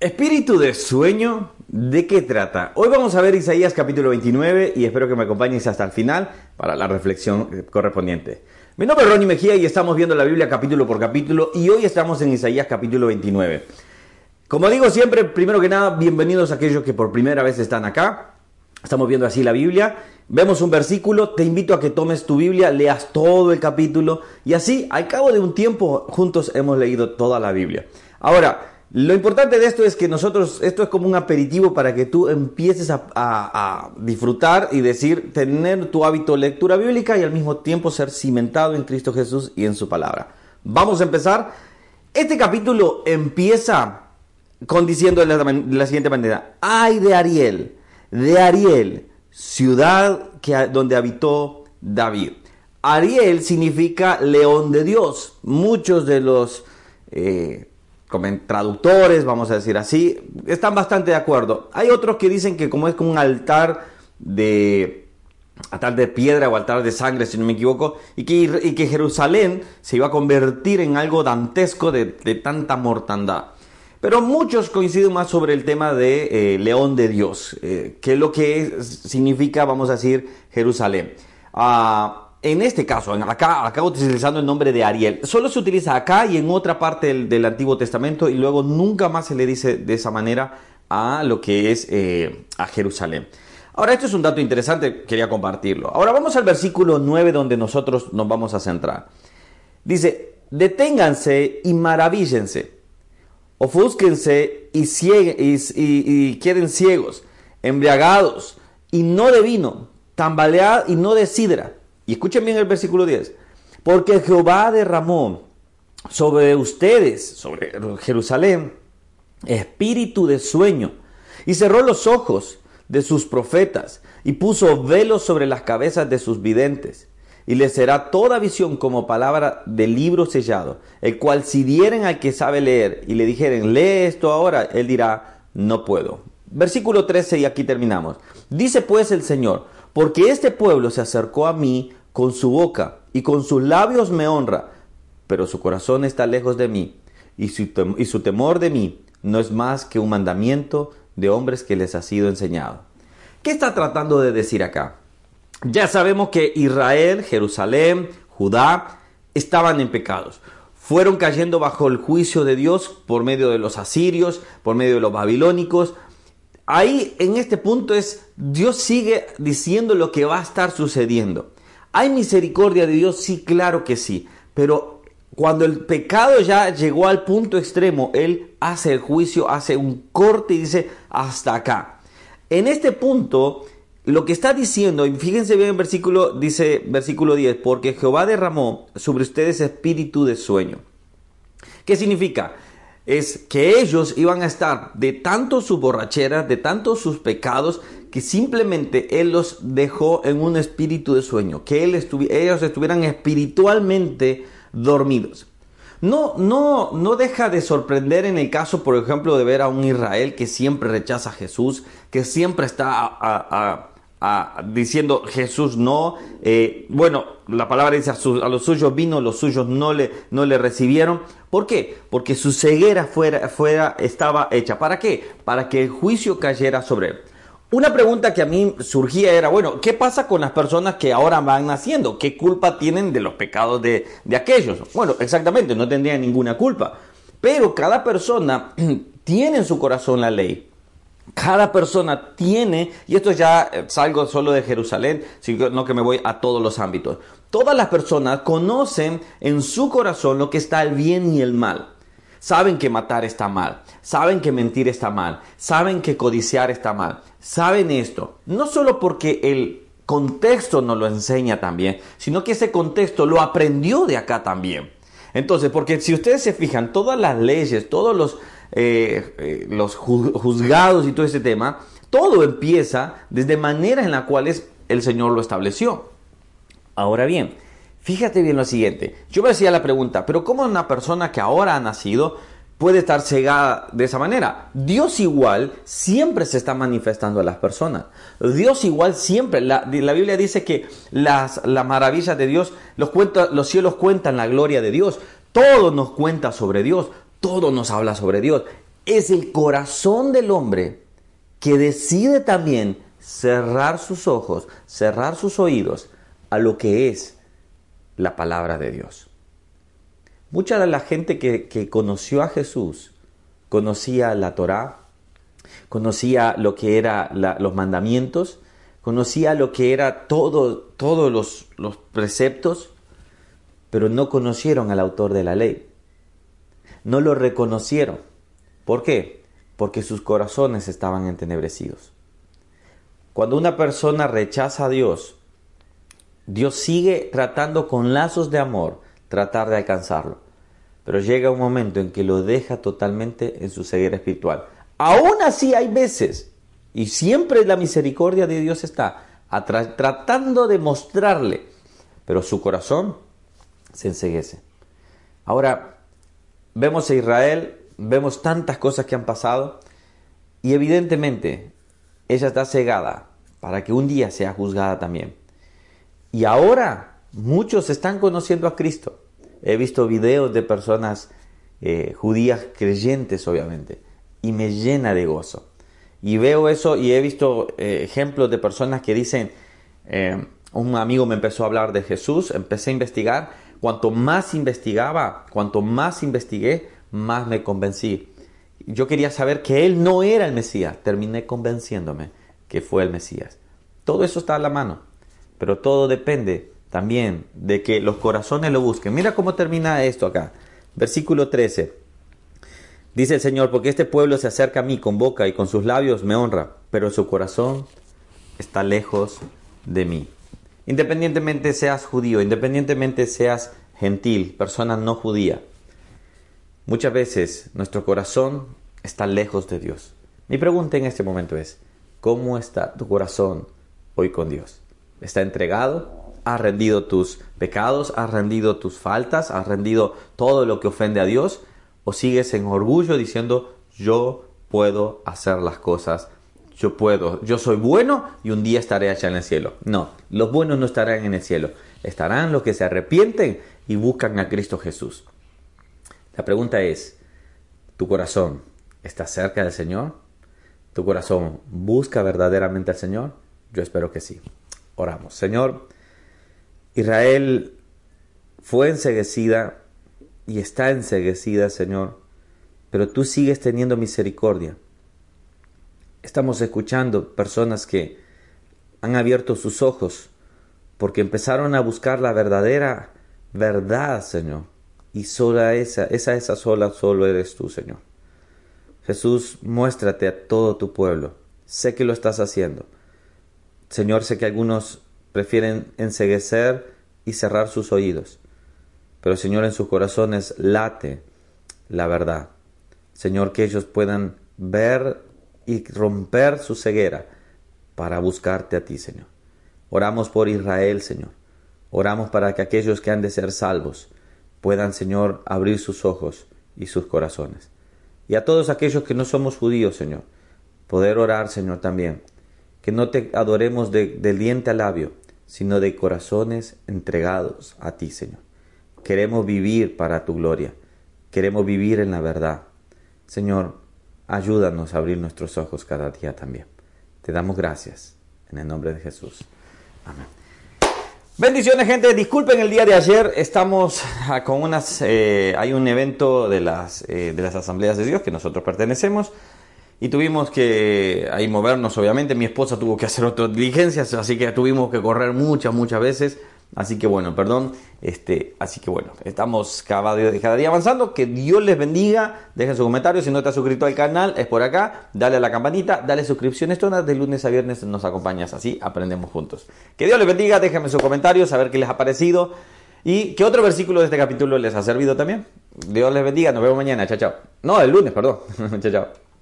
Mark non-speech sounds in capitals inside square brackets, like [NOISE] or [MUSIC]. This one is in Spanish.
Espíritu de sueño, ¿de qué trata? Hoy vamos a ver Isaías capítulo 29 y espero que me acompañes hasta el final para la reflexión correspondiente. Mi nombre es Ronnie Mejía y estamos viendo la Biblia capítulo por capítulo y hoy estamos en Isaías capítulo 29. Como digo siempre, primero que nada, bienvenidos a aquellos que por primera vez están acá. Estamos viendo así la Biblia. Vemos un versículo, te invito a que tomes tu Biblia, leas todo el capítulo y así, al cabo de un tiempo, juntos hemos leído toda la Biblia. Ahora, lo importante de esto es que nosotros, esto es como un aperitivo para que tú empieces a, disfrutar y decir, tener tu hábito de lectura bíblica y al mismo tiempo ser cimentado en Cristo Jesús y en su palabra. Vamos a empezar. Este capítulo empieza con diciendo de la, siguiente manera, ay de Ariel, de Ariel, ciudad que, donde habitó David. Ariel significa león de Dios. Muchos de los... Eh, traductores, vamos a decir así, están bastante de acuerdo. Hay otros que dicen que como es como un altar de altar de piedra o altar de sangre, si no me equivoco, y que, y que Jerusalén se iba a convertir en algo dantesco de, tanta mortandad. Pero muchos coinciden más sobre el tema de eh, león de Dios, eh, que es lo que significa, vamos a decir, Jerusalén. Ah, en este caso, acá, utilizando el nombre de Ariel, solo se utiliza acá y en otra parte del, Antiguo Testamento y luego nunca más se le dice de esa manera a lo que es eh, a Jerusalén. Ahora, esto es un dato interesante, quería compartirlo. Ahora vamos al versículo 9 donde nosotros nos vamos a centrar. Dice, deténganse y maravíllense, ofúsquense y, y queden ciegos, embriagados y no de vino, tambalead y no de sidra y escuchen bien el versículo 10. Porque Jehová derramó sobre ustedes, sobre Jerusalén, espíritu de sueño, y cerró los ojos de sus profetas, y puso velos sobre las cabezas de sus videntes. Y les será toda visión como palabra de libro sellado, el cual si dieren al que sabe leer y le dijeren, lee esto ahora, él dirá, no puedo. Versículo 13 y aquí terminamos. Dice pues el Señor, porque este pueblo se acercó a mí con su boca y con sus labios me honra, pero su corazón está lejos de mí, y su, temor de mí no es más que un mandamiento de hombres que les ha sido enseñado. ¿Qué está tratando de decir acá? Ya sabemos que Israel, Jerusalén, Judá estaban en pecados. Fueron cayendo bajo el juicio de Dios por medio de los asirios, por medio de los babilónicos. Ahí en este punto es, Dios sigue diciendo lo que va a estar sucediendo. ¿Hay misericordia de Dios? Sí, claro que sí. Pero cuando el pecado ya llegó al punto extremo, Él hace el juicio, hace un corte y dice, hasta acá. En este punto, lo que está diciendo, y fíjense bien el versículo, dice versículo 10, porque Jehová derramó sobre ustedes espíritu de sueño. ¿Qué significa? Es que ellos iban a estar de tanto su borrachera, de tanto sus pecados, que simplemente Él los dejó en un espíritu de sueño, que ellos estuvieran espiritualmente dormidos. No, no, no deja de sorprender en el caso, por ejemplo, de ver a un Israel que siempre rechaza a Jesús, que siempre está diciendo Jesús no. Eh, bueno, la palabra dice a, los suyos vino, los suyos no le, no le recibieron. ¿Por qué? Porque su ceguera fuera, fuera, estaba hecha. ¿Para qué? Para que el juicio cayera sobre él. Una pregunta que a mí surgía era, bueno, ¿qué pasa con las personas que ahora van naciendo? ¿Qué culpa tienen de los pecados de, aquellos? Bueno, exactamente, no tendrían ninguna culpa. Pero cada persona [CLEARS THROAT] tiene en su corazón la ley. Cada persona tiene, y esto ya eh, salgo solo de Jerusalén, sino que me voy a todos los ámbitos. Todas las personas conocen en su corazón lo que está el bien y el mal. Saben que matar está mal, saben que mentir está mal, saben que codiciar está mal, saben esto, no solo porque el contexto nos lo enseña también, sino que ese contexto lo aprendió de acá también. Entonces, porque si ustedes se fijan, todas las leyes, todos los, eh, eh, los juzgados y todo ese tema, todo empieza desde manera en la cual el Señor lo estableció. Ahora bien, Fíjate bien lo siguiente. Yo me hacía la pregunta, pero ¿cómo una persona que ahora ha nacido puede estar cegada de esa manera? Dios igual siempre se está manifestando a las personas. Dios igual siempre, la, Biblia dice que las, maravillas de Dios, los, los cielos cuentan la gloria de Dios. Todo nos cuenta sobre Dios, todo nos habla sobre Dios. es el corazón del hombre que decide también cerrar sus ojos, cerrar sus oídos a lo que es la palabra de Dios. Mucha de la gente que, conoció a Jesús conocía la Torá, conocía lo que eran los mandamientos, conocía lo que era todo, todos los, los preceptos, pero no conocieron al autor de la ley. No lo reconocieron. ¿Por qué? Porque sus corazones estaban entenebrecidos. Cuando una persona rechaza a Dios, Dios sigue tratando con lazos de amor, tratar de alcanzarlo. Pero llega un momento en que lo deja totalmente en su ceguera espiritual. Aún así hay veces, y siempre la misericordia de Dios está tratando de mostrarle, pero su corazón se enseguece. Ahora, vemos a Israel, vemos tantas cosas que han pasado, y evidentemente ella está cegada para que un día sea juzgada también. Y ahora muchos están conociendo a Cristo. He visto videos de personas eh, judías creyentes, obviamente, y me llena de gozo. Y veo eso y he visto eh, ejemplos de personas que dicen, eh, un amigo me empezó a hablar de Jesús, empecé a investigar, cuanto más investigaba, cuanto más investigué, más me convencí. Yo quería saber que él no era el Mesías, terminé convenciéndome que fue el Mesías. Todo eso está a la mano, pero todo depende también de que los corazones lo busquen. Mira cómo termina esto acá. Versículo 13. Dice el Señor, porque este pueblo se acerca a mí con boca y con sus labios me honra, pero su corazón está lejos de mí. Independientemente seas judío, independientemente seas gentil, persona no judía, muchas veces nuestro corazón está lejos de Dios. Mi pregunta en este momento es, ¿Cómo está tu corazón hoy con Dios? ¿Está entregado? ¿Has rendido tus pecados? ¿Has rendido tus faltas? ¿Has rendido todo lo que ofende a Dios? ¿O sigues en orgullo diciendo yo puedo hacer las cosas? Yo puedo, yo soy bueno y un día estaré allá en el cielo. No, los buenos no estarán en el cielo. Estarán los que se arrepienten y buscan a Cristo Jesús. La pregunta es, ¿tu corazón está cerca del Señor? tu corazón busca verdaderamente al Señor? Yo espero que sí. Oramos. Señor, Israel fue enseguecida y está enseguecida, Señor, pero tú sigues teniendo misericordia. Estamos escuchando personas que han abierto sus ojos porque empezaron a buscar la verdadera verdad, Señor. Y sola esa, esa, esa sola, solo eres tú, Señor. Jesús, muéstrate a todo tu pueblo. Sé que lo estás haciendo. Señor, sé que algunos prefieren enseguecer y cerrar sus oídos, pero Señor, en sus corazones late la verdad. Señor, que ellos puedan ver y romper su ceguera para buscarte a ti, Señor. Oramos por Israel, Señor. Oramos para que aquellos que han de ser salvos puedan, Señor, abrir sus ojos y sus corazones y a todos aquellos que no somos judíos, Señor. Poder orar, Señor, también. Que no te adoremos de, diente a labio, sino de corazones entregados a ti, Señor. Queremos vivir para tu gloria. Queremos vivir en la verdad. Señor, ayúdanos a abrir nuestros ojos cada día también. Te damos gracias. En el nombre de Jesús. Amén. Bendiciones gente, disculpen el día de ayer, estamos ah, con unas, eh, hay un evento de las, eh, de las asambleas de Dios que nosotros pertenecemos y tuvimos que ahí movernos obviamente, mi esposa tuvo que hacer otras diligencias, así que tuvimos que correr muchas, muchas veces Así que bueno, perdón. Este, así que bueno, estamos cada día, cada día avanzando. Que Dios les bendiga. Dejen su comentario. Si no te has suscrito al canal, es por acá. Dale a la campanita, dale suscripciones todas. De lunes a viernes nos acompañas así, aprendemos juntos. Que Dios les bendiga. Déjenme sus comentarios, a ver qué les ha parecido. Y qué otro versículo de este capítulo les ha servido también. Dios les bendiga. Nos vemos mañana. Chao, chao. No, el lunes, perdón. [LAUGHS] chao, chao.